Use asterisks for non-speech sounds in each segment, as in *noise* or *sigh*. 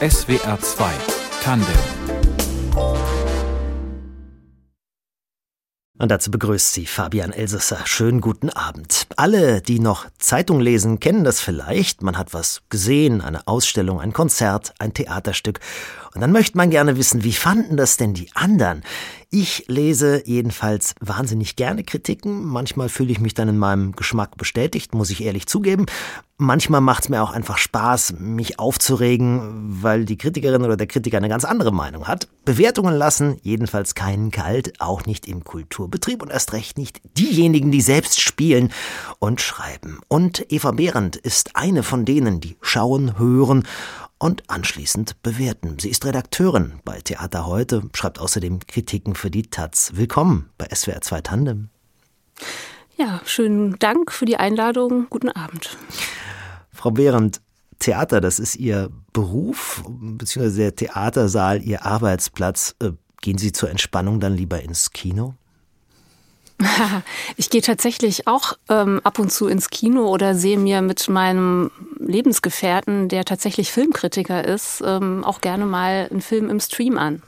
SWR 2 Tandem Und dazu begrüßt sie Fabian Elsesser. Schönen guten Abend. Alle, die noch Zeitung lesen, kennen das vielleicht. Man hat was gesehen, eine Ausstellung, ein Konzert, ein Theaterstück. Und dann möchte man gerne wissen, wie fanden das denn die anderen? Ich lese jedenfalls wahnsinnig gerne Kritiken. Manchmal fühle ich mich dann in meinem Geschmack bestätigt, muss ich ehrlich zugeben. Manchmal macht es mir auch einfach Spaß, mich aufzuregen, weil die Kritikerin oder der Kritiker eine ganz andere Meinung hat. Bewertungen lassen jedenfalls keinen kalt, auch nicht im Kulturbetrieb und erst recht nicht diejenigen, die selbst spielen und schreiben. Und Eva Behrendt ist eine von denen, die schauen, hören und anschließend bewerten. Sie ist Redakteurin bei Theater heute, schreibt außerdem Kritiken für die Taz. Willkommen bei SWR 2 Tandem. Ja, schönen Dank für die Einladung. Guten Abend. Frau Behrendt, Theater, das ist Ihr Beruf, beziehungsweise der Theatersaal Ihr Arbeitsplatz. Äh, gehen Sie zur Entspannung dann lieber ins Kino? *laughs* Ich gehe tatsächlich auch ähm, ab und zu ins Kino oder sehe mir mit meinem Lebensgefährten, der tatsächlich Filmkritiker ist, ähm, auch gerne mal einen Film im Stream an.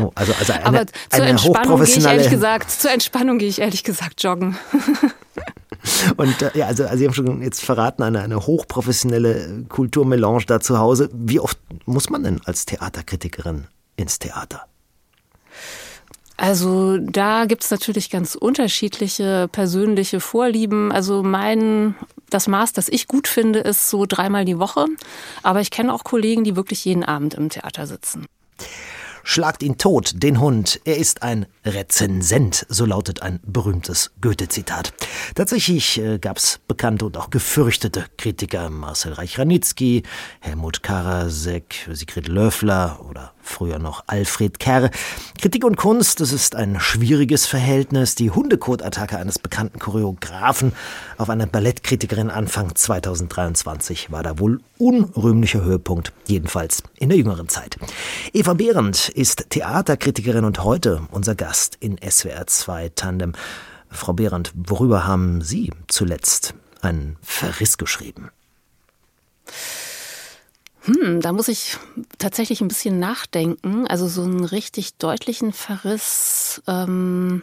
Oh, also, also *laughs* eine, Aber zur eine Entspannung gehe ich ehrlich gesagt, zur Entspannung gehe ich ehrlich gesagt joggen. *laughs* Und äh, ja, also, also Sie haben schon jetzt verraten, eine, eine hochprofessionelle Kulturmelange da zu Hause. Wie oft muss man denn als Theaterkritikerin ins Theater? Also da gibt's natürlich ganz unterschiedliche persönliche Vorlieben. Also mein, das Maß, das ich gut finde, ist so dreimal die Woche. Aber ich kenne auch Kollegen, die wirklich jeden Abend im Theater sitzen. Schlagt ihn tot, den Hund. Er ist ein Rezensent, so lautet ein berühmtes Goethe-Zitat. Tatsächlich äh, gab es bekannte und auch gefürchtete Kritiker. Marcel Reich-Ranitzky, Helmut Karasek, Sigrid Löffler oder früher noch Alfred Kerr. Kritik und Kunst, das ist ein schwieriges Verhältnis. Die Hundekotattacke eines bekannten Choreografen auf eine Ballettkritikerin Anfang 2023 war da wohl unrühmlicher Höhepunkt, jedenfalls in der jüngeren Zeit. Eva Behrendt ist Theaterkritikerin und heute unser Gast in SWR 2 Tandem. Frau Behrendt, worüber haben Sie zuletzt einen Verriss geschrieben? Hm, da muss ich tatsächlich ein bisschen nachdenken. Also so einen richtig deutlichen Verriss, ähm,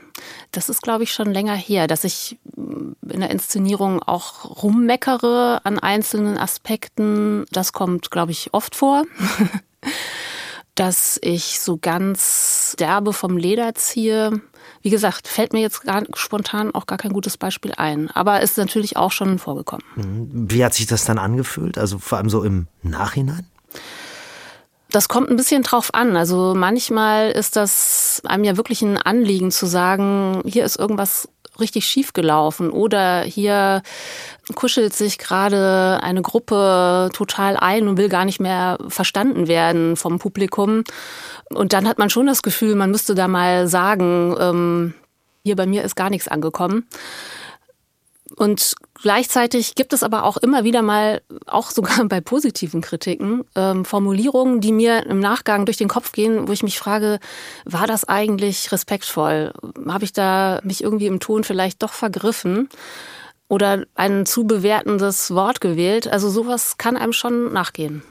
das ist, glaube ich, schon länger her, dass ich äh, in der Inszenierung auch rummeckere an einzelnen Aspekten. Das kommt, glaube ich, oft vor. *laughs* dass ich so ganz derbe vom Leder ziehe. Wie gesagt, fällt mir jetzt gar, spontan auch gar kein gutes Beispiel ein. Aber ist natürlich auch schon vorgekommen. Mhm. Wie hat sich das dann angefühlt? Also vor allem so im Nachhinein? Das kommt ein bisschen drauf an. Also manchmal ist das einem ja wirklich ein Anliegen zu sagen, hier ist irgendwas richtig schief gelaufen oder hier kuschelt sich gerade eine Gruppe total ein und will gar nicht mehr verstanden werden vom Publikum. Und dann hat man schon das Gefühl, man müsste da mal sagen, ähm, hier bei mir ist gar nichts angekommen. Und gleichzeitig gibt es aber auch immer wieder mal, auch sogar *laughs* bei positiven Kritiken, ähm, Formulierungen, die mir im Nachgang durch den Kopf gehen, wo ich mich frage, war das eigentlich respektvoll? Habe ich da mich irgendwie im Ton vielleicht doch vergriffen? Oder ein zu bewertendes Wort gewählt? Also sowas kann einem schon nachgehen.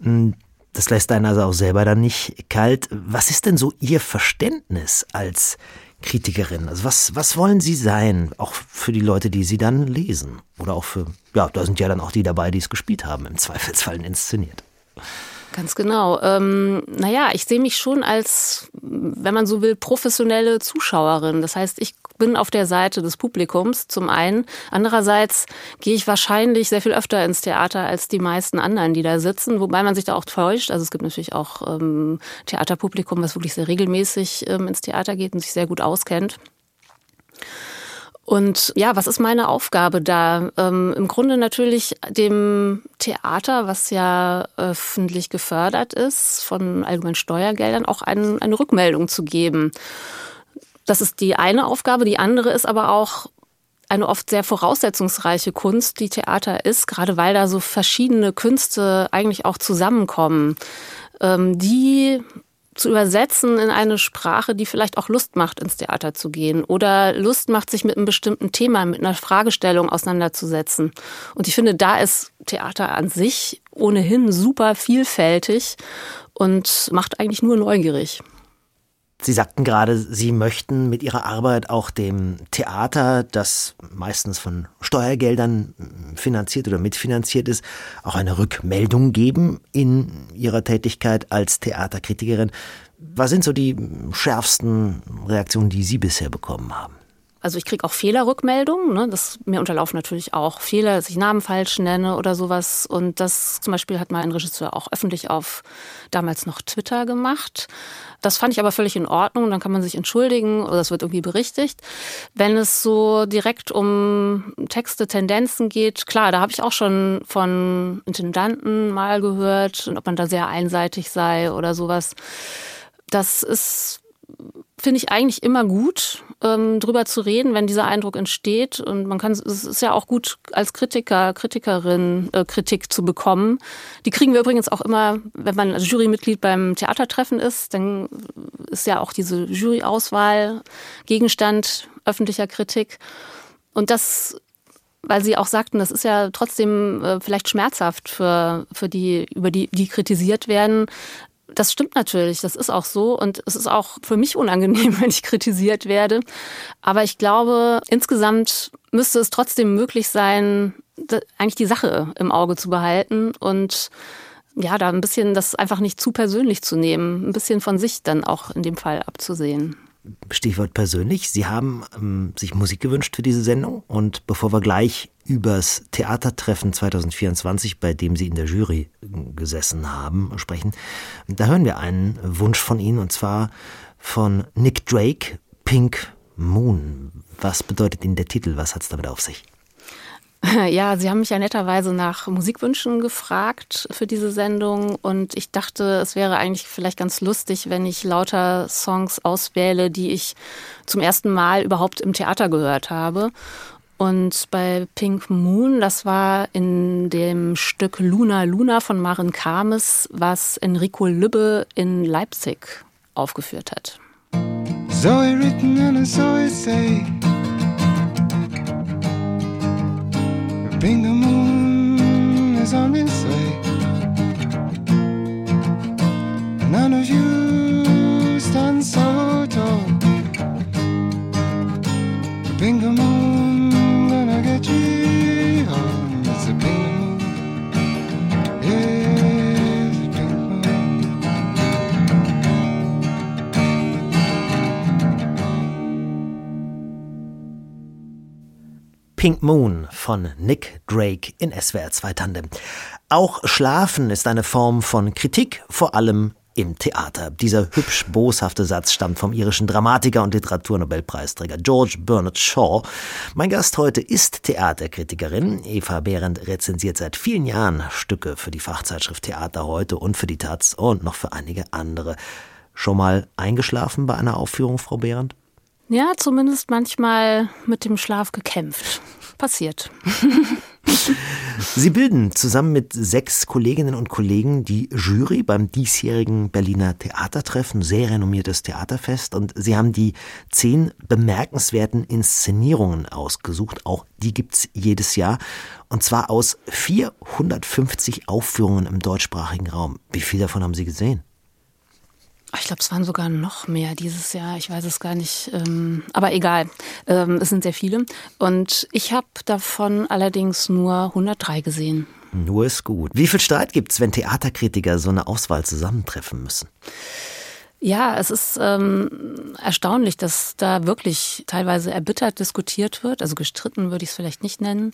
Hm, das lässt einen also auch selber dann nicht kalt. Was ist denn so Ihr Verständnis als Kritikerin? Also was, was wollen Sie sein? Auch für die Leute, die Sie dann lesen. Oder auch für, ja, da sind ja dann auch die dabei, die es gespielt haben, im *laughs* Zweifelsfall inszeniert. Ganz genau. Ähm, naja, ich sehe mich schon als, wenn man so will, professionelle Zuschauerin. Das heißt, ich bin auf der Seite des Publikums zum einen. Andererseits gehe ich wahrscheinlich sehr viel öfter ins Theater als die meisten anderen, die da sitzen, wobei man sich da auch täuscht. Also es gibt natürlich auch ähm, Theaterpublikum, was wirklich sehr regelmäßig ähm, ins Theater geht und sich sehr gut auskennt. Und ja, was ist meine Aufgabe da? Ähm, Im Grunde natürlich dem Theater, was ja öffentlich gefördert ist, von allgemeinen Steuergeldern, auch ein, eine Rückmeldung zu geben. Das ist die eine Aufgabe. Die andere ist aber auch eine oft sehr voraussetzungsreiche Kunst, die Theater ist, gerade weil da so verschiedene Künste eigentlich auch zusammenkommen, ähm, die zu übersetzen in eine Sprache, die vielleicht auch Lust macht, ins Theater zu gehen oder Lust macht, sich mit einem bestimmten Thema, mit einer Fragestellung auseinanderzusetzen. Und ich finde, da ist Theater an sich ohnehin super vielfältig und macht eigentlich nur neugierig. Sie sagten gerade, Sie möchten mit Ihrer Arbeit auch dem Theater, das meistens von Steuergeldern finanziert oder mitfinanziert ist, auch eine Rückmeldung geben in Ihrer Tätigkeit als Theaterkritikerin. Was sind so die schärfsten Reaktionen, die Sie bisher bekommen haben? Also ich kriege auch Fehlerrückmeldungen. Ne? Das, mir unterlaufen natürlich auch Fehler, dass ich Namen falsch nenne oder sowas. Und das zum Beispiel hat mal ein Regisseur auch öffentlich auf damals noch Twitter gemacht. Das fand ich aber völlig in Ordnung. Dann kann man sich entschuldigen oder es wird irgendwie berichtigt. Wenn es so direkt um Texte, Tendenzen geht, klar, da habe ich auch schon von Intendanten mal gehört, ob man da sehr einseitig sei oder sowas. Das ist finde ich eigentlich immer gut, ähm, drüber zu reden, wenn dieser Eindruck entsteht. Und man kann, es ist ja auch gut, als Kritiker, Kritikerin äh, Kritik zu bekommen. Die kriegen wir übrigens auch immer, wenn man als Jurymitglied beim Theatertreffen ist, dann ist ja auch diese Juryauswahl Gegenstand öffentlicher Kritik. Und das weil Sie auch sagten, das ist ja trotzdem äh, vielleicht schmerzhaft für, für die, über die, die kritisiert werden, das stimmt natürlich, das ist auch so und es ist auch für mich unangenehm, *laughs* wenn ich kritisiert werde. Aber ich glaube, insgesamt müsste es trotzdem möglich sein, eigentlich die Sache im Auge zu behalten und ja, da ein bisschen das einfach nicht zu persönlich zu nehmen, ein bisschen von sich dann auch in dem Fall abzusehen. Stichwort persönlich. Sie haben ähm, sich Musik gewünscht für diese Sendung und bevor wir gleich übers Theatertreffen 2024, bei dem Sie in der Jury äh, gesessen haben, sprechen, da hören wir einen Wunsch von Ihnen und zwar von Nick Drake, Pink Moon. Was bedeutet Ihnen der Titel? Was hat es damit auf sich? *laughs* Ja, Sie haben mich ja netterweise nach Musikwünschen gefragt für diese Sendung und ich dachte, es wäre eigentlich vielleicht ganz lustig, wenn ich lauter Songs auswähle, die ich zum ersten Mal überhaupt im Theater gehört habe. Und bei Pink Moon, das war in dem Stück Luna Luna von Maren Kames, was Enrico Lübbe in Leipzig aufgeführt hat. Zoe written and Zoe say The moon is on its way. None of you stand so tall. The moon, Pink Moon von Nick Drake in SWR 2 Tandem. Auch Schlafen ist eine Form von Kritik, vor allem im Theater. Dieser hübsch boshafte Satz stammt vom irischen Dramatiker und Literaturnobelpreisträger George Bernard Shaw. Mein Gast heute ist Theaterkritikerin. Eva Behrendt rezensiert seit vielen Jahren Stücke für die Fachzeitschrift Theater heute und für die Taz und noch für einige andere. Schon mal eingeschlafen bei einer Aufführung, Frau Behrendt? Ja, zumindest manchmal mit dem Schlaf gekämpft. Passiert. *laughs* Sie bilden zusammen mit sechs Kolleginnen und Kollegen die Jury beim diesjährigen Berliner Theatertreffen, sehr renommiertes Theaterfest. Und Sie haben die zehn bemerkenswerten Inszenierungen ausgesucht. Auch die gibt's jedes Jahr. Und zwar aus 450 Aufführungen im deutschsprachigen Raum. Wie viel davon haben Sie gesehen? Ich glaube, es waren sogar noch mehr dieses Jahr. Ich weiß es gar nicht. Ähm, aber egal. Ähm, es sind sehr viele. Und ich habe davon allerdings nur 103 gesehen. Nur ist gut. Wie viel Streit gibt es, wenn Theaterkritiker so eine Auswahl zusammentreffen müssen? Ja, es ist ähm, erstaunlich, dass da wirklich teilweise erbittert diskutiert wird. Also gestritten würde ich es vielleicht nicht nennen.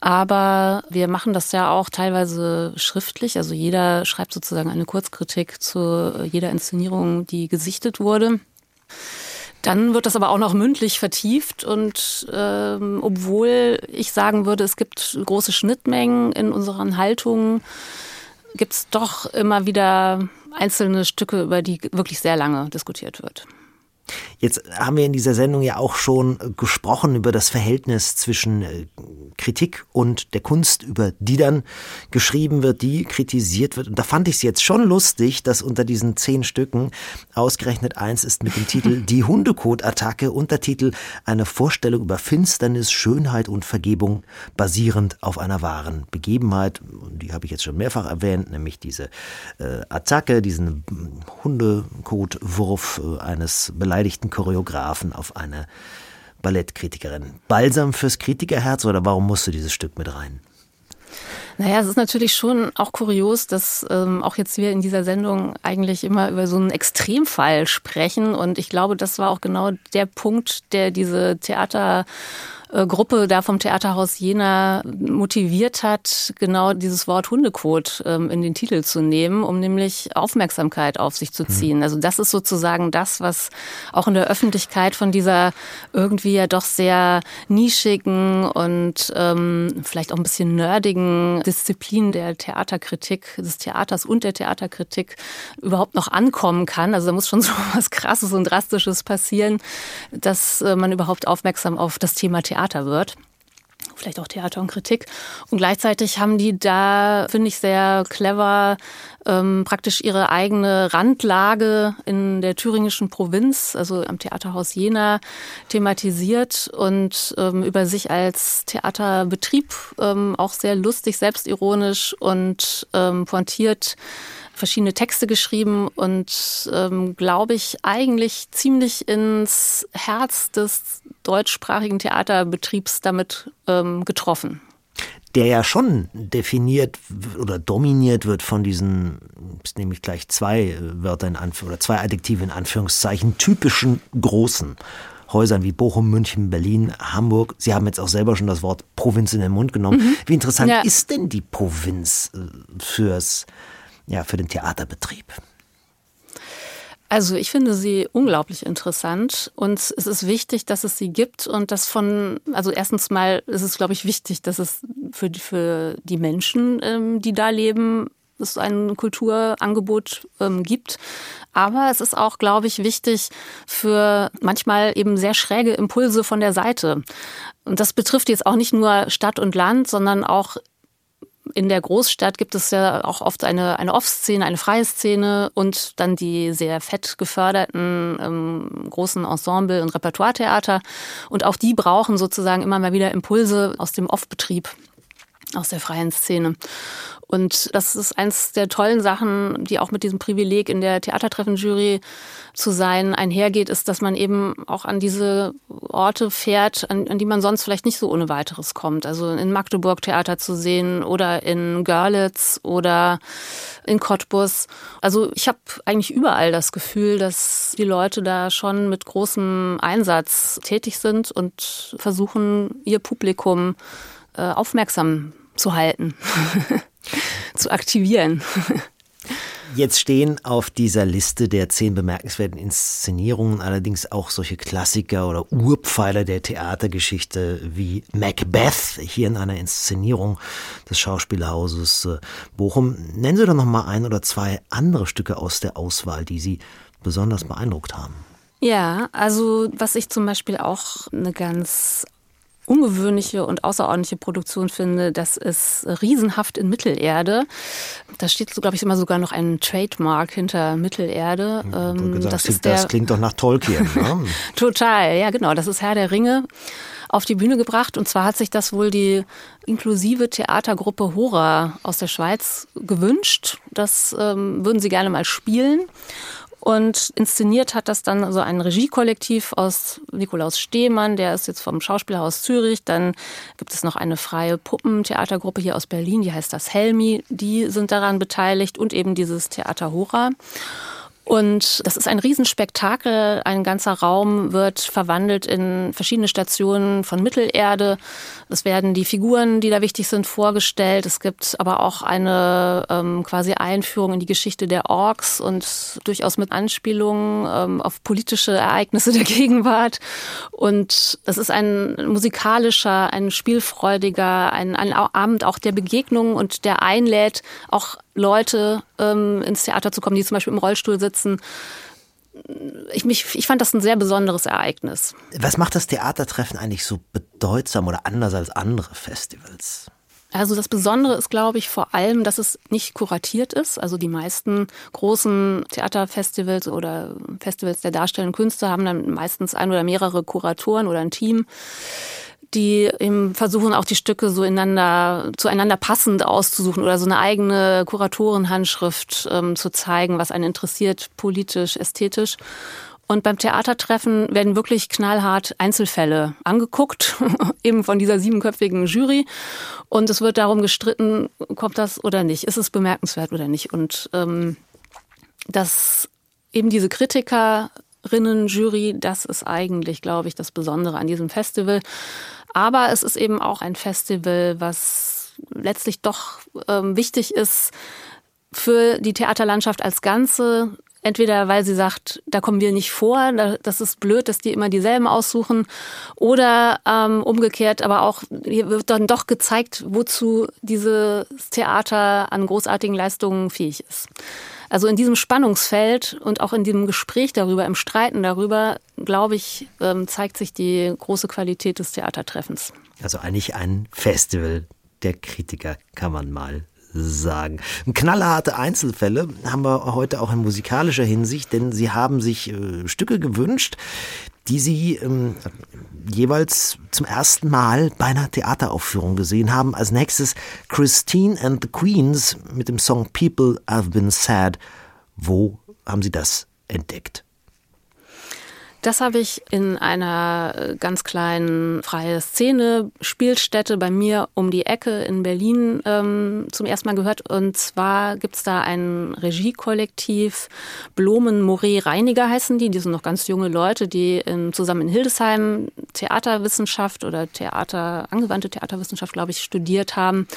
Aber wir machen das ja auch teilweise schriftlich. Also jeder schreibt sozusagen eine Kurzkritik zu jeder Inszenierung, die gesichtet wurde. Dann wird das aber auch noch mündlich vertieft und ähm, obwohl ich sagen würde, es gibt große Schnittmengen in unseren Haltungen, gibt es doch immer wieder einzelne Stücke, über die wirklich sehr lange diskutiert wird. Jetzt haben wir in dieser Sendung ja auch schon gesprochen über das Verhältnis zwischen äh, Kritik und der Kunst, über die dann geschrieben wird, die kritisiert wird. Und da fand ich es jetzt schon lustig, dass unter diesen zehn Stücken ausgerechnet eins ist mit dem Titel *laughs* Die Hundekot-Attacke, Untertitel Eine Vorstellung über Finsternis, Schönheit und Vergebung basierend auf einer wahren Begebenheit. Die habe ich jetzt schon mehrfach erwähnt, nämlich diese äh, Attacke, diesen Hundekotwurf äh, eines beleidigten Choreografen auf eine Ballettkritikerin. Balsam fürs Kritikerherz oder warum musst du dieses Stück mit rein? Naja, es ist natürlich schon auch kurios, dass ähm, auch jetzt wir in dieser Sendung eigentlich immer über so einen Extremfall sprechen. Und ich glaube, das war auch genau der Punkt, der diese Theater Gruppe da vom Theaterhaus Jena motiviert hat, genau dieses Wort Hundekot ähm, in den Titel zu nehmen, um nämlich Aufmerksamkeit auf sich zu mhm. ziehen. Also das ist sozusagen das, was auch in der Öffentlichkeit von dieser irgendwie ja doch sehr nischigen und ähm, vielleicht auch ein bisschen nerdigen Disziplin der Theaterkritik, des Theaters und der Theaterkritik überhaupt noch ankommen kann. Also da muss schon *laughs* so was Krasses und Drastisches passieren, dass äh, man überhaupt aufmerksam auf das Thema Theater Theater wird vielleicht auch Theater und Kritik. Und gleichzeitig haben die da, finde ich, sehr clever ähm, praktisch ihre eigene Randlage in der thüringischen Provinz, also am Theaterhaus Jena, thematisiert und ähm, über sich als Theaterbetrieb ähm, auch sehr lustig, selbstironisch und ähm, pointiert verschiedene Texte geschrieben und ähm, glaube ich eigentlich ziemlich ins Herz des deutschsprachigen Theaterbetriebs damit ähm, getroffen. Der ja schon definiert oder dominiert wird von diesen, jetzt nehme ich gleich zwei Wörter in Anführungszeichen oder zwei Adjektive in Anführungszeichen, typischen großen Häusern wie Bochum, München, Berlin, Hamburg. Sie haben jetzt auch selber schon das Wort Provinz in den Mund genommen. Mhm. Wie interessant ja. ist denn die Provinz äh, fürs ja, für den Theaterbetrieb? Also ich finde sie unglaublich interessant und es ist wichtig, dass es sie gibt und das von, also erstens mal ist es, glaube ich, wichtig, dass es für die, für die Menschen, ähm, die da leben, es ein Kulturangebot ähm, gibt. Aber es ist auch, glaube ich, wichtig für manchmal eben sehr schräge Impulse von der Seite. Und das betrifft jetzt auch nicht nur Stadt und Land, sondern auch in der Großstadt gibt es ja auch oft eine, eine Off-Szene, eine freie Szene und dann die sehr fett geförderten ähm, großen Ensemble- und Repertoiretheater. Und auch die brauchen sozusagen immer mal wieder Impulse aus dem Off-Betrieb aus der freien Szene. Und das ist eins der tollen Sachen, die auch mit diesem Privileg in der Theatertreffen-Jury zu sein einhergeht, ist, dass man eben auch an diese Orte fährt, an, an, die man sonst vielleicht nicht so ohne weiteres kommt. Also in Magdeburg Theater zu sehen oder in Görlitz oder in Cottbus. Also ich habe eigentlich überall das Gefühl, dass die Leute da schon mit großem Einsatz tätig sind und versuchen, ihr Publikum äh, aufmerksam zu halten, *laughs* zu aktivieren. Jetzt stehen auf dieser Liste der zehn bemerkenswerten Inszenierungen allerdings auch solche Klassiker oder Urpfeiler der Theatergeschichte wie Macbeth, hier in einer Inszenierung des Schauspielhauses äh, Bochum. Nennen Sie doch noch mal ein oder zwei andere Stücke aus der Auswahl, die Sie besonders beeindruckt haben. Ja, also was ich zum Beispiel auch eine ganz ungewöhnliche und außerordentliche Produktion finde, das ist Riesenhaft in Mittelerde. Da steht, so, glaube ich, immer sogar noch ein Trademark hinter Mittelerde. Ähm, gesagt, das, klingt, der, das klingt doch nach Tolkien. Ne? *laughs* Total, ja genau. Das ist Herr der Ringe auf die Bühne gebracht. Und zwar hat sich das wohl die inklusive Theatergruppe Hora aus der Schweiz gewünscht. Das ähm, würden sie gerne mal spielen. Und inszeniert hat das dann so ein Regiekollektiv aus Nikolaus Stehmann, der ist jetzt vom Schauspielhaus Zürich. Dann gibt es noch eine freie Puppentheatergruppe hier aus Berlin, die heißt das Helmi. Die sind daran beteiligt und eben dieses Theater Hora. Und das ist ein Riesenspektakel. Ein ganzer Raum wird verwandelt in verschiedene Stationen von Mittelerde. Es werden die Figuren, die da wichtig sind, vorgestellt. Es gibt aber auch eine ähm, quasi Einführung in die Geschichte der Orks und durchaus mit Anspielungen ähm, auf politische Ereignisse der Gegenwart. Und es ist ein musikalischer, ein spielfreudiger, ein, ein Abend auch der Begegnung und der einlädt, auch Leute ähm, ins Theater zu kommen, die zum Beispiel im Rollstuhl sitzen, ich, mich, ich fand das ein sehr besonderes Ereignis. Was macht das Theatertreffen eigentlich so bedeutsam oder anders als andere Festivals? Also das Besondere ist, glaube ich, vor allem, dass es nicht kuratiert ist. Also die meisten großen Theaterfestivals oder Festivals der darstellenden Künste haben dann meistens ein oder mehrere Kuratoren oder ein Team die eben versuchen auch die Stücke so ineinander, zueinander passend auszusuchen oder so eine eigene Kuratorenhandschrift ähm, zu zeigen, was einen interessiert, politisch, ästhetisch. Und beim Theatertreffen werden wirklich knallhart Einzelfälle angeguckt, *laughs* eben von dieser siebenköpfigen Jury. Und es wird darum gestritten, kommt das oder nicht, ist es bemerkenswert oder nicht. Und ähm, dass eben diese Kritikerinnen, Jury, das ist eigentlich, glaube ich, das Besondere an diesem Festival. Aber es ist eben auch ein Festival, was letztlich doch ähm, wichtig ist für die Theaterlandschaft als Ganze, Entweder weil sie sagt, da kommen wir nicht vor, das ist blöd, dass die immer dieselben aussuchen. Oder ähm, umgekehrt, aber auch hier wird dann doch gezeigt, wozu dieses Theater an großartigen Leistungen fähig ist. Also in diesem Spannungsfeld und auch in diesem Gespräch darüber, im Streiten darüber, glaube ich, ähm, zeigt sich die große Qualität des Theatertreffens. Also eigentlich ein Festival der Kritiker, kann man mal sagen. Knallharte Einzelfälle haben wir heute auch in musikalischer Hinsicht, denn sie haben sich äh, Stücke gewünscht, die sie ähm, jeweils zum ersten Mal bei einer Theateraufführung gesehen haben. Als nächstes Christine and the Queens mit dem Song People Have Been Sad. Wo haben Sie das entdeckt? Das habe ich in einer äh, ganz kleinen freie Szene Spielstätte bei mir um die Ecke in Berlin ähm, zum ersten Mal gehört. Und zwar gibt es da ein Regiekollektiv, Blumen Moret Reiniger heißen die. Die sind noch ganz junge Leute, die in, zusammen in Hildesheim Theaterwissenschaft oder Theater, angewandte Theaterwissenschaft, glaube ich, studiert haben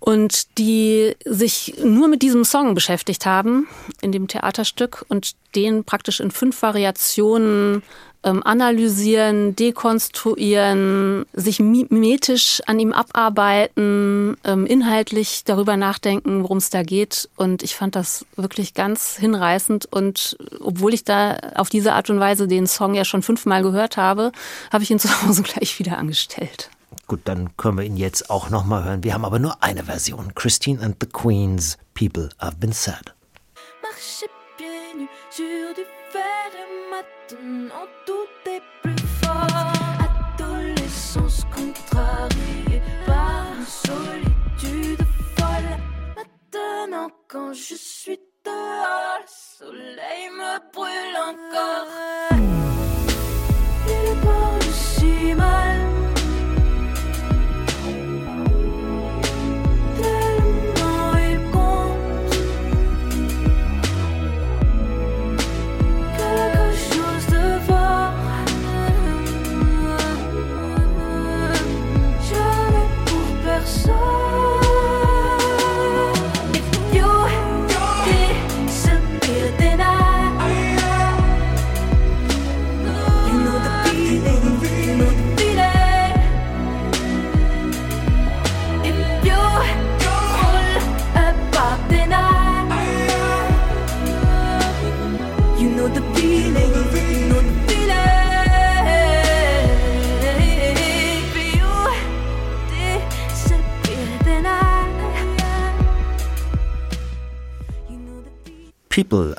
und die sich nur mit diesem Song beschäftigt haben in dem Theaterstück und den praktisch in fünf Variationen ähm, analysieren, dekonstruieren, sich mimetisch an ihm abarbeiten, ähm, inhaltlich darüber nachdenken, worum es da geht. Und ich fand das wirklich ganz hinreißend. Und obwohl ich da auf diese Art und Weise den Song ja schon fünfmal gehört habe, habe ich ihn zu Hause *laughs* gleich wieder angestellt. Gut, dann können wir ihn jetzt auch nochmal hören. Wir haben aber nur eine Version. Christine and the Queens, People Have Been Sad. Marcher pieds nus sur du fer et maintenant tout est plus fort. Adolescence contrariée par une solitude folle. Maintenant quand je suis dehors, le soleil me brûle encore.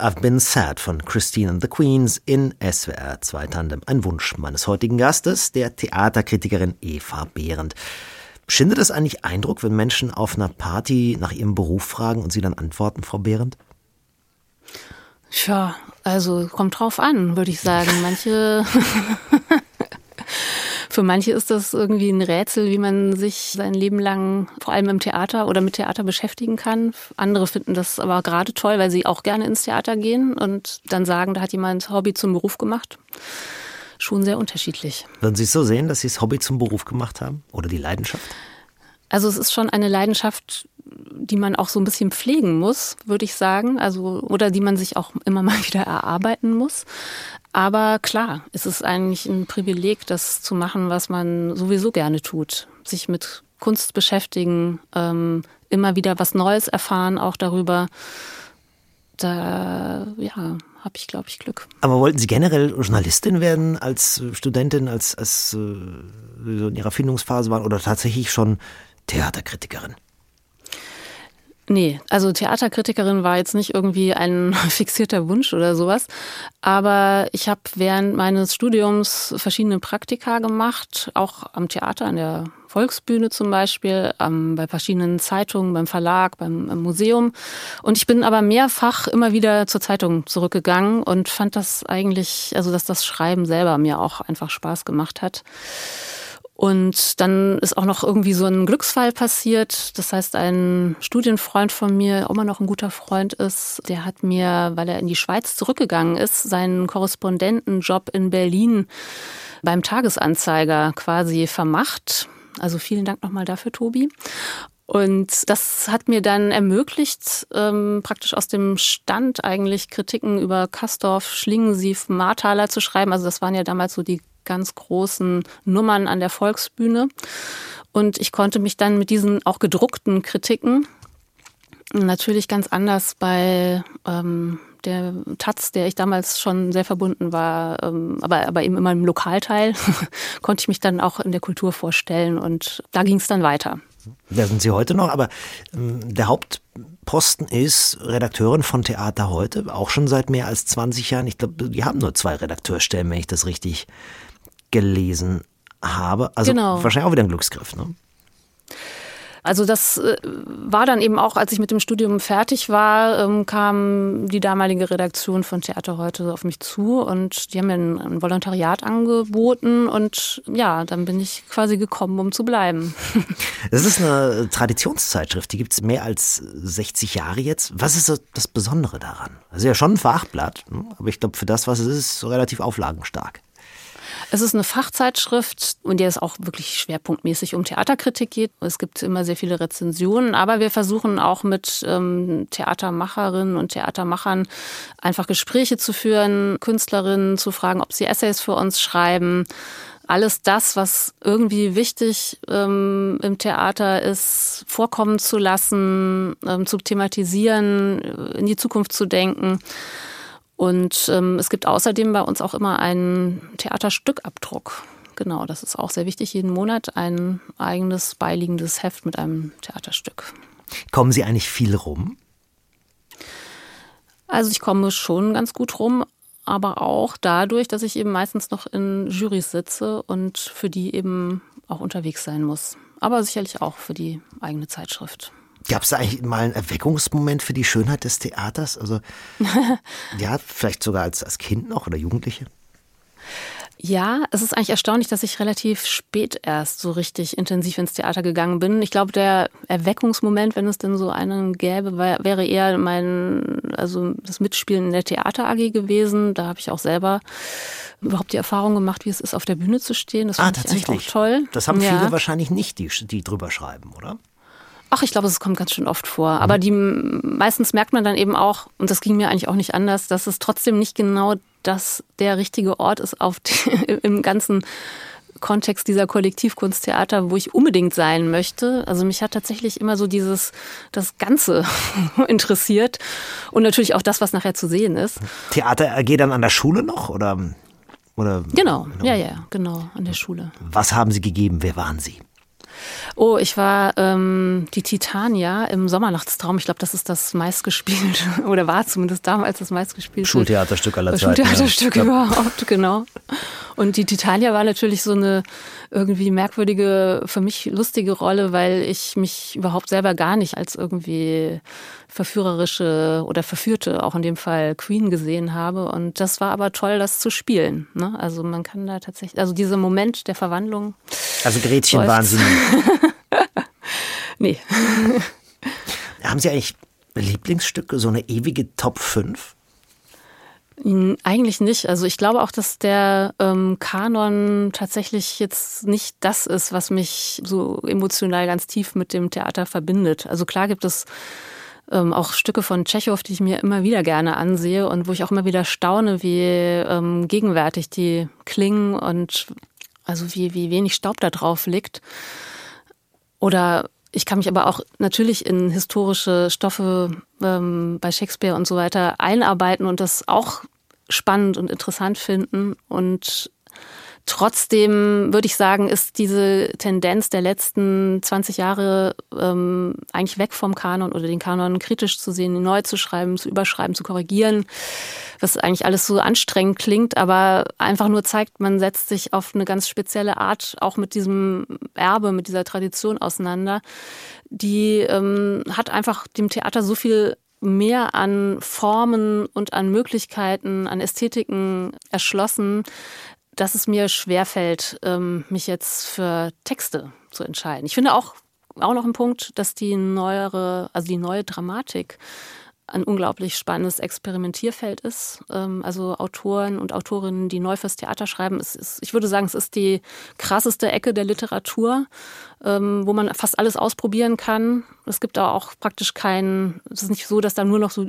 I've Been Sad von Christine and the Queens in SWR 2 Tandem. Ein Wunsch meines heutigen Gastes, der Theaterkritikerin Eva Behrendt. Schindet es eigentlich Eindruck, wenn Menschen auf einer Party nach ihrem Beruf fragen und sie dann antworten, Frau Behrendt? Tja, also kommt drauf an, würde ich sagen. *laughs* Manche *laughs* *laughs* Für manche ist das irgendwie ein Rätsel, wie man sich sein Leben lang vor allem im Theater oder mit Theater beschäftigen kann. Andere finden das aber gerade toll, weil sie auch gerne ins Theater gehen und dann sagen, da hat jemand Hobby zum Beruf gemacht. Schon sehr unterschiedlich. Würden Sie es so sehen, dass Sie das Hobby zum Beruf gemacht haben oder die Leidenschaft? Also es ist schon eine Leidenschaft, die man auch so ein bisschen pflegen muss, würde ich sagen. Also, oder die man sich auch immer mal *laughs* wieder erarbeiten muss. Aber klar, es ist eigentlich ein Privileg, das zu machen, was man sowieso gerne tut. Sich mit Kunst beschäftigen, ähm, immer wieder was Neues erfahren, auch darüber. Da ja, habe ich, glaube ich, Glück. Aber wollten Sie generell Journalistin werden als Studentin, als, als äh, in Ihrer Findungsphase waren oder tatsächlich schon Theaterkritikerin? Nee, also Theaterkritikerin war jetzt nicht irgendwie ein *laughs* fixierter Wunsch oder sowas. Aber ich habe während meines Studiums verschiedene Praktika gemacht, auch am Theater, an der Volksbühne zum Beispiel, ähm, bei verschiedenen Zeitungen, beim Verlag, beim Museum. Und ich bin aber mehrfach immer wieder zur Zeitung zurückgegangen und fand das eigentlich, also dass das Schreiben selber mir auch einfach Spaß gemacht hat. Und dann ist auch noch irgendwie so ein Glücksfall passiert. Das heißt, ein Studienfreund von mir, auch immer noch ein guter Freund ist, der hat mir, weil er in die Schweiz zurückgegangen ist, seinen Korrespondentenjob in Berlin beim Tagesanzeiger quasi vermacht. Also vielen Dank nochmal dafür, Tobi. Und das hat mir dann ermöglicht, ähm, praktisch aus dem Stand eigentlich Kritiken über Kastorf, Schlingensief, Marthaler zu schreiben. Also das waren ja damals so die ganz großen Nummern an der Volksbühne. Und ich konnte mich dann mit diesen auch gedruckten Kritiken natürlich ganz anders bei ähm, der Taz, der ich damals schon sehr verbunden war, ähm, aber, aber eben immer im Lokalteil, *laughs* konnte ich mich dann auch in der Kultur vorstellen und da ging es dann weiter. Da sind Sie heute noch, aber ähm, der Hauptposten ist Redakteurin von Theater heute, auch schon seit mehr als 20 Jahren. Ich glaube, die haben nur zwei Redakteurstellen, wenn ich das richtig gelesen habe. Also genau. wahrscheinlich auch wieder ein Glücksgriff, ne? Also das äh, war dann eben auch, als ich mit dem Studium fertig war, ähm, kam die damalige Redaktion von Theater heute auf mich zu und die haben mir ein, Volontariat angeboten und ja, dann bin ich quasi gekommen, um zu bleiben. *laughs* Das ist eine Traditionszeitschrift, die gibt es mehr als 60 Jahre jetzt. Was ist das Besondere daran? Also ja schon ein Fachblatt, ne? aber ich glaube, für das, was es ist, relativ auflagenstark. Es ist eine Fachzeitschrift, in der es auch wirklich schwerpunktmäßig um Theaterkritik geht. Es gibt immer sehr viele Rezensionen, aber wir versuchen auch mit ähm, Theatermacherinnen und Theatermachern einfach Gespräche zu führen, Künstlerinnen zu fragen, ob sie Essays für uns schreiben alles das, was irgendwie wichtig ähm, im Theater ist, vorkommen zu lassen, ähm, zu thematisieren, in die Zukunft zu denken. Und ähm, es gibt außerdem bei uns auch immer einen Theaterstückabdruck. Genau, das ist auch sehr wichtig. Jeden Monat ein eigenes beiliegendes Heft mit einem Theaterstück. Kommen Sie eigentlich viel rum? Also ich komme schon ganz gut rum, aber auch dadurch, dass ich eben meistens noch in Jurys sitze und für die eben auch unterwegs sein muss. Aber sicherlich auch für die eigene Zeitschrift. Gab es eigentlich mal einen Erweckungsmoment für die Schönheit des Theaters? Also *laughs* ja, vielleicht sogar als, als Kind noch oder Jugendliche? Ja, es ist eigentlich erstaunlich, dass ich relativ spät erst so richtig intensiv ins Theater gegangen bin. Ich glaube, der Erweckungsmoment, wenn es denn so einen gäbe, wäre eher mein, also das Mitspielen in der Theater AG gewesen. Da habe ich auch selber überhaupt die Erfahrung gemacht, wie es ist, auf der Bühne zu stehen. Das ah, tatsächlich. auch toll. Das haben ja. viele wahrscheinlich nicht, die, die drüber schreiben, oder? Ach, ich glaube, es kommt ganz schön oft vor. Aber mhm. die meistens merkt man dann eben auch, und das ging mir eigentlich auch nicht anders, dass es trotzdem nicht genau das der richtige Ort ist auf die, *laughs* im ganzen Kontext dieser Kollektivkunsttheater, wo ich unbedingt sein möchte. Also mich hat tatsächlich immer so dieses das Ganze *laughs* interessiert und natürlich auch das, was nachher zu sehen ist. Theater AG dann an der Schule noch oder oder? Genau, ja, ja, genau an der Schule. Was haben Sie gegeben? Wer waren Sie? Oh, ich war ähm, die Titania im Sommernachtstraum. Ich glaube, das ist das meistgespielte, *laughs* oder war zumindest damals das meistgespielte. Schultheaterstück aller Zeiten. Schultheaterstück ja. überhaupt, genau. Und die Titania war natürlich so eine irgendwie merkwürdige, für mich lustige Rolle, weil ich mich überhaupt selber gar nicht als irgendwie verführerische oder verführte, auch in dem Fall Queen gesehen habe. Und das war aber toll, das zu spielen. Ne? Also man kann da tatsächlich, also dieser Moment der Verwandlung. Also Gretchen waren Sie nie. *laughs* nee. *laughs* Haben Sie eigentlich Lieblingsstücke, so eine ewige Top 5? Eigentlich nicht. Also ich glaube auch, dass der ähm, Kanon tatsächlich jetzt nicht das ist, was mich so emotional ganz tief mit dem Theater verbindet. Also klar gibt es ähm, auch Stücke von Tschechow, die ich mir immer wieder gerne ansehe und wo ich auch immer wieder staune, wie ähm, gegenwärtig die klingen und also wie, wie wenig Staub da drauf liegt. Oder ich kann mich aber auch natürlich in historische Stoffe ähm, bei Shakespeare und so weiter einarbeiten und das auch spannend und interessant finden. Und Trotzdem würde ich sagen, ist diese Tendenz der letzten 20 Jahre ähm, eigentlich weg vom Kanon oder den Kanon kritisch zu sehen, neu zu schreiben, zu überschreiben, zu korrigieren, was eigentlich alles so anstrengend klingt, aber einfach nur zeigt, man setzt sich auf eine ganz spezielle Art auch mit diesem Erbe, mit dieser Tradition auseinander. Die ähm, hat einfach dem Theater so viel mehr an Formen und an Möglichkeiten, an Ästhetiken erschlossen, dass es mir schwerfällt, ähm, mich jetzt für Texte zu entscheiden. Ich finde auch, auch noch ein Punkt, dass die neuere, also die neue Dramatik ein unglaublich spannendes Experimentierfeld ist. Ähm, also Autoren und Autorinnen, die neu fürs Theater schreiben, es ist, ich würde sagen, es ist die krasseste Ecke der Literatur, ähm, wo man fast alles ausprobieren kann. Es gibt da auch praktisch keinen, es ist nicht so, dass da nur noch so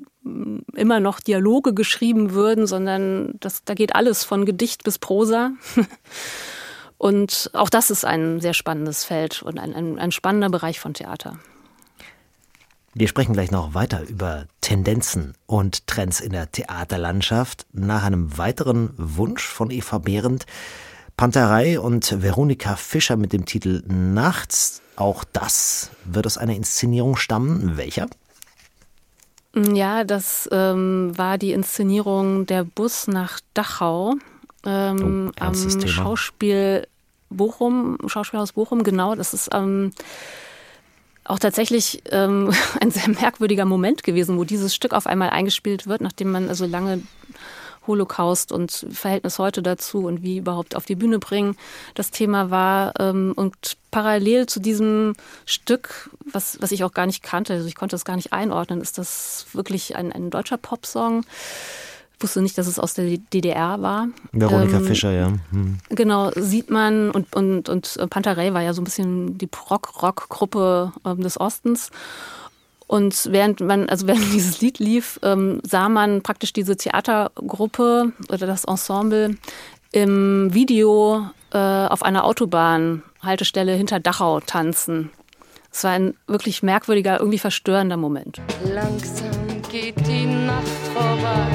immer noch Dialoge geschrieben würden, sondern das, da geht alles von Gedicht bis Prosa. *laughs* Und auch das ist ein sehr spannendes Feld und ein, ein, ein spannender Bereich von Theater. Wir sprechen gleich noch weiter über Tendenzen und Trends in der Theaterlandschaft nach einem weiteren Wunsch von Eva Behrendt. Panterei und Veronika Fischer mit dem Titel Nachts. Auch das wird aus einer Inszenierung stammen. Welcher? Ja, das ähm, war die Inszenierung Der Bus nach Dachau ähm, oh, am Thema. Schauspiel Bochum, Schauspielhaus Bochum. Genau, das ist ähm, auch tatsächlich ähm, *laughs* ein sehr merkwürdiger Moment gewesen, wo dieses Stück auf einmal eingespielt wird, nachdem man also lange Holocaust und Verhältnis heute dazu und wie überhaupt auf die Bühne bringen das Thema war. Ähm, und parallel zu diesem Stück, was, was ich auch gar nicht kannte, also ich konnte es gar nicht einordnen, ist das wirklich ein, ein deutscher Popsong wusste nicht, dass es aus der DDR war. Veronika ähm, Fischer, ja. Hm. Genau, sieht man, und, und, und Pantarei war ja so ein bisschen die Rock-Rock-Gruppe ähm, des Ostens. Und während man, also während *laughs* dieses Lied lief, ähm, sah man praktisch diese Theatergruppe oder das Ensemble im Video äh, auf einer Autobahnhaltestelle hinter Dachau tanzen. Es war ein wirklich merkwürdiger, irgendwie verstörender Moment. Langsam geht die Nacht vorbei.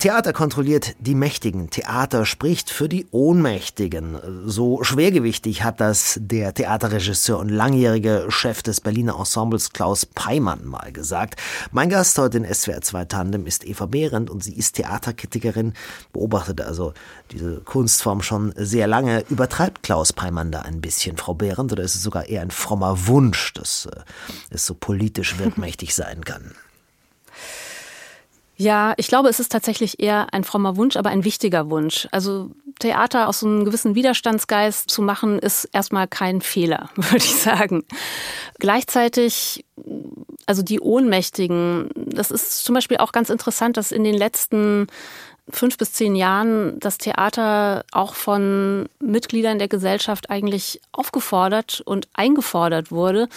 Theater kontrolliert die Mächtigen, Theater spricht für die Ohnmächtigen. So schwergewichtig hat das der Theaterregisseur und langjährige Chef des Berliner Ensembles Klaus Peimann mal gesagt. Mein Gast heute in SWR 2 Tandem ist Eva Behrendt und sie ist Theaterkritikerin, beobachtet also diese Kunstform schon sehr lange. Übertreibt Klaus Peimann da ein bisschen, Frau Behrendt, oder ist es sogar eher ein frommer Wunsch, dass äh, es so politisch *laughs* wirkmächtig sein kann? Ja, ich glaube, es ist tatsächlich eher ein frommer Wunsch, aber ein wichtiger Wunsch. Also Theater aus einem gewissen Widerstandsgeist zu machen, ist erstmal kein Fehler, *laughs* würde ich sagen. Gleichzeitig, also die Ohnmächtigen, das ist zum Beispiel auch ganz interessant, dass in den letzten fünf bis zehn Jahren das Theater auch von Mitgliedern der Gesellschaft eigentlich aufgefordert und eingefordert wurde,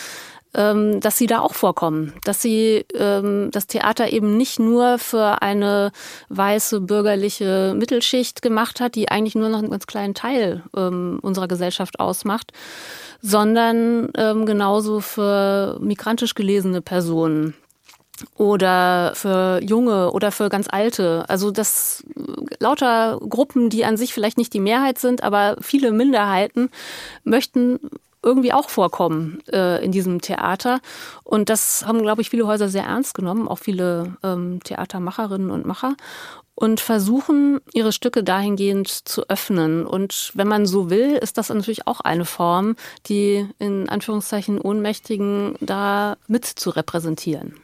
ähm, dass sie da auch vorkommen, dass sie ähm, das Theater eben nicht nur für eine weiße bürgerliche Mittelschicht gemacht hat, die eigentlich nur noch einen ganz kleinen Teil ähm, unserer Gesellschaft ausmacht, sondern ähm, genauso für migrantisch gelesene Personen oder für junge oder für ganz alte. Also das lauter Gruppen, die an sich vielleicht nicht die Mehrheit sind, aber viele Minderheiten möchten irgendwie auch vorkommen äh, in diesem Theater. Und das haben, glaube ich, viele Häuser sehr ernst genommen, auch viele ähm, Theatermacherinnen und Macher und versuchen, ihre Stücke dahingehend zu öffnen. Und wenn man so will, ist das natürlich auch eine Form, die in Anführungszeichen Ohnmächtigen da mit zu repräsentieren.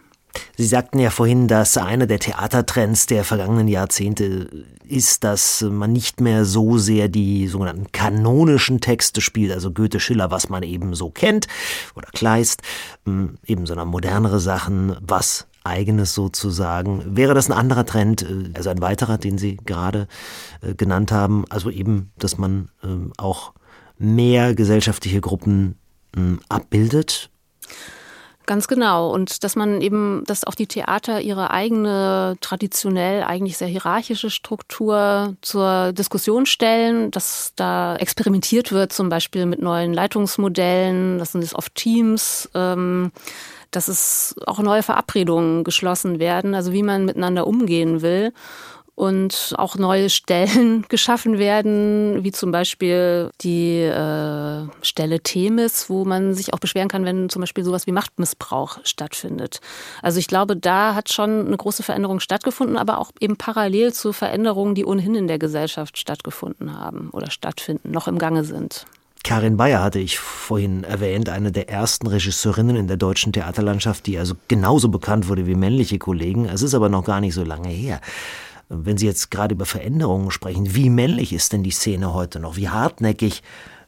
Sie sagten ja vorhin, dass einer der Theatertrends der vergangenen Jahrzehnte ist, dass man nicht mehr so sehr die sogenannten kanonischen Texte spielt, also Goethe, Schiller, was man eben so kennt, oder Kleist, hm, eben sondern modernere Sachen, was eigenes sozusagen. Wäre das ein anderer Trend, äh, also ein weiterer, den Sie gerade äh, genannt haben, also eben, dass man ähm, auch mehr gesellschaftliche Gruppen hm, abbildet? Ganz genau. Und dass man eben, dass auch die Theater ihre eigene traditionell eigentlich sehr hierarchische Struktur zur Diskussion stellen, dass da experimentiert wird, zum Beispiel mit neuen Leitungsmodellen, das sind es oft Teams, ähm, dass es auch neue Verabredungen geschlossen werden, also wie man miteinander umgehen will und auch neue Stellen *laughs* geschaffen werden, wie zum Beispiel die äh, Stelle Themis, wo man sich auch beschweren kann, wenn zum Beispiel sowas wie Machtmissbrauch stattfindet. Also ich glaube, da hat schon eine große Veränderung stattgefunden, aber auch eben parallel zu Veränderungen, die ohnehin in der Gesellschaft stattgefunden haben oder stattfinden, noch im Gange sind. Karin Bayer hatte ich vorhin erwähnt, eine der ersten Regisseurinnen in der deutschen Theaterlandschaft, die also genauso bekannt wurde wie männliche Kollegen. Es ist aber noch gar nicht so lange her. Wenn Sie jetzt gerade über Veränderungen sprechen, wie männlich ist denn die Szene heute noch? Wie hartnäckig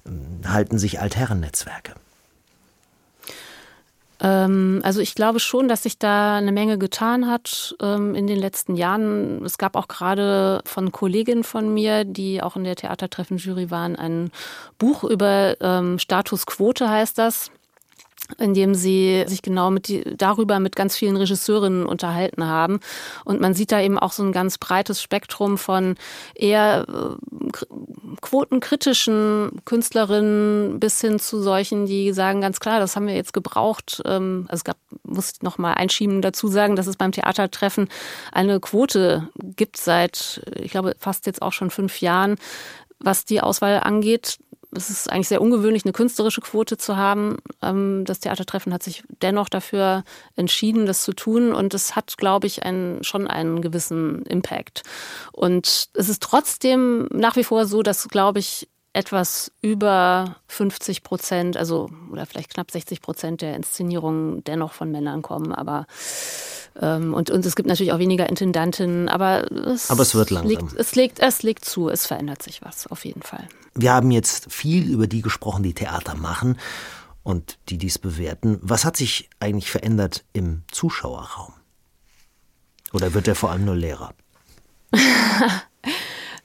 ähm, halten sich Altherrennetzwerke? Ähm, also ich glaube schon, dass sich da eine Menge getan hat ähm, in den letzten Jahren. Es gab auch gerade von Kolleginnen von mir, die auch in der Theatertreffen-Jury waren, ein Buch über Statusquote heißt das in dem sie sich genau mit die, darüber mit ganz vielen Regisseurinnen unterhalten haben. Und man sieht da eben auch so ein ganz breites Spektrum von eher äh, quotenkritischen Künstlerinnen bis hin zu solchen, die sagen ganz klar, das haben wir jetzt gebraucht. Ähm, also es gab, muss ich noch mal einschieben dazu sagen, dass es beim Theatertreffen eine Quote gibt seit, ich glaube, fast jetzt auch schon fünf Jahren, was die Auswahl angeht es ist eigentlich sehr ungewöhnlich, eine künstlerische Quote zu haben. Ähm, das Theatertreffen hat sich dennoch dafür entschieden, das zu tun. Und es hat, glaube ich, einen, schon einen gewissen Impact. Und es ist trotzdem nach wie vor so, dass, glaube ich, etwas über 50 Prozent, also oder vielleicht knapp 60 Prozent der Inszenierungen dennoch von Männern kommen. Aber ähm, und, und es gibt natürlich auch weniger Intendantinnen, aber es, aber es wird langsam. Liegt, es, legt, es legt zu, es verändert sich was, auf jeden Fall. Wir haben jetzt viel über die gesprochen, die Theater machen und die dies bewerten. Was hat sich eigentlich verändert im Zuschauerraum? Oder wird der vor allem nur leerer? *laughs*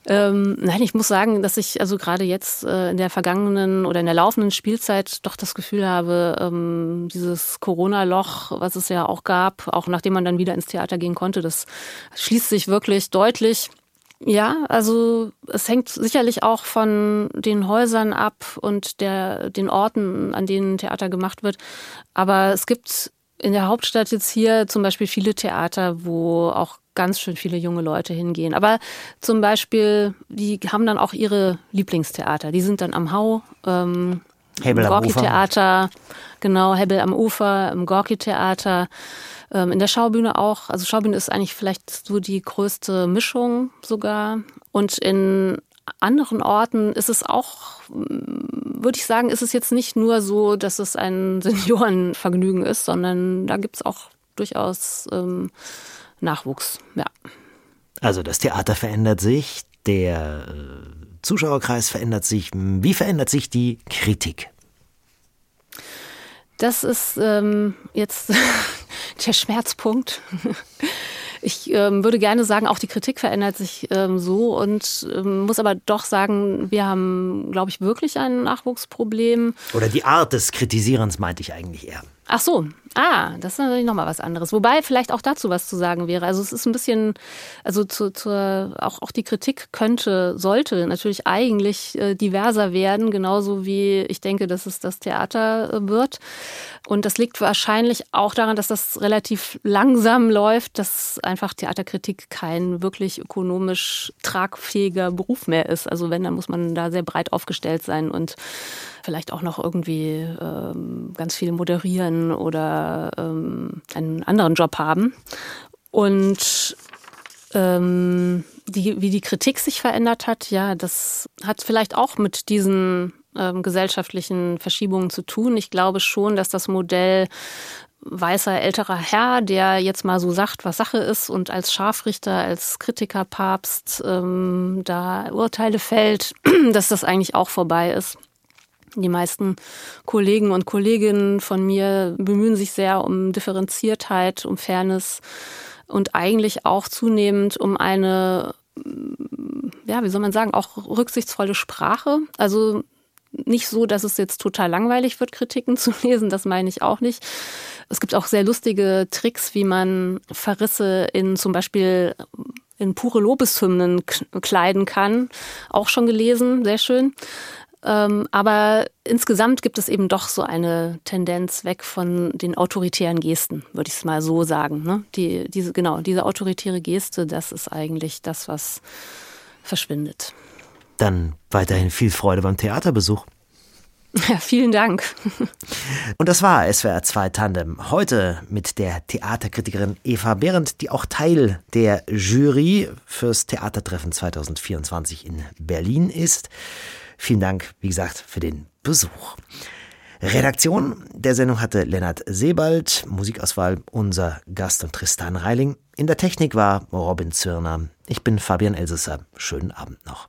Ähm, nein, ich muss sagen, dass ich also gerade jetzt äh, in der vergangenen oder in der laufenden Spielzeit doch das Gefühl habe, ähm, dieses Corona-Loch, was es ja auch gab, auch nachdem man dann wieder ins Theater gehen konnte, das schließt sich wirklich deutlich. Ja, also es hängt sicherlich auch von den Häusern ab und der, den Orten, an denen Theater gemacht wird. Aber es gibt in der Hauptstadt jetzt hier zum Beispiel viele Theater, wo auch ganz schön viele junge Leute hingehen. Aber zum Beispiel, die haben dann auch ihre Lieblingstheater. Die sind dann am Hau, ähm, Hebel im Gorki-Theater, genau, Hebel am Ufer, im Gorki-Theater, ähm, in der Schaubühne auch. Also Schaubühne ist eigentlich vielleicht so die größte Mischung sogar. Und in anderen Orten ist es auch, würde ich sagen, ist es jetzt nicht nur so, dass es ein *laughs* Seniorenvergnügen ist, sondern da gibt es auch durchaus ähm, Nachwuchs, ja. Also das Theater verändert sich, der äh, Zuschauerkreis verändert sich. Wie verändert sich die Kritik? Das ist ähm, jetzt *laughs* der Schmerzpunkt. *laughs* Ich ähm, würde gerne sagen, auch die Kritik verändert sich ähm, so und ähm, muss aber doch sagen, wir haben, glaube ich, wirklich ein Nachwuchsproblem. Oder die Art des Kritisierens meinte ich eigentlich eher. Ach so, ah, das ist natürlich nochmal was anderes. Wobei vielleicht auch dazu was zu sagen wäre. Also es ist ein bisschen, also zu, zur, auch, auch die Kritik könnte, sollte natürlich eigentlich äh, diverser werden, genauso wie ich denke, dass es das Theater äh, wird. Und das liegt wahrscheinlich auch daran, dass das relativ langsam läuft, dass einfach Theaterkritik kein wirklich ökonomisch tragfähiger Beruf mehr ist. Also wenn, dann muss man da sehr breit aufgestellt sein und vielleicht auch noch irgendwie ähm, ganz viel moderieren oder ähm, einen anderen Job haben. Und ähm, die, wie die Kritik sich verändert hat, ja, das hat vielleicht auch mit diesen ähm, gesellschaftlichen Verschiebungen zu tun. Ich glaube schon, dass das Modell weißer älterer Herr, der jetzt mal so sagt, was Sache ist und als Scharfrichter, als Kritikerpapst ähm, da Urteile fällt, *clears throat* dass das eigentlich auch vorbei ist. Die meisten Kollegen und Kolleginnen von mir bemühen sich sehr um Differenziertheit, um Fairness und eigentlich auch zunehmend um eine, ja, wie soll man sagen, auch rücksichtsvolle Sprache. Also nicht so, dass es jetzt total langweilig wird, Kritiken *laughs* zu lesen, das meine ich auch nicht. Es gibt auch sehr lustige Tricks, wie man Verrisse in zum Beispiel in pure Lobeshymnen kleiden kann. Auch schon gelesen, sehr schön. Ähm, aber insgesamt gibt es eben doch so eine Tendenz weg von den autoritären Gesten, würde ich es mal so sagen. Ne? Die, diese, genau, diese autoritäre Geste, das ist eigentlich das, was verschwindet. Dann weiterhin viel Freude beim Theaterbesuch. *laughs* Ja, vielen Dank. *laughs* Und das war SWR 2 Tandem. Heute mit der Theaterkritikerin Eva Behrendt, die auch Teil der Jury fürs Theatertreffen 2024 in Berlin ist. Vielen Dank, wie gesagt, für den Besuch. Redaktion der Sendung hatte Lennart Sebald, Musikauswahl unser Gast und Tristan Reiling. In der Technik war Robin Zürner. Ich bin Fabian Elsesser. Schönen Abend noch.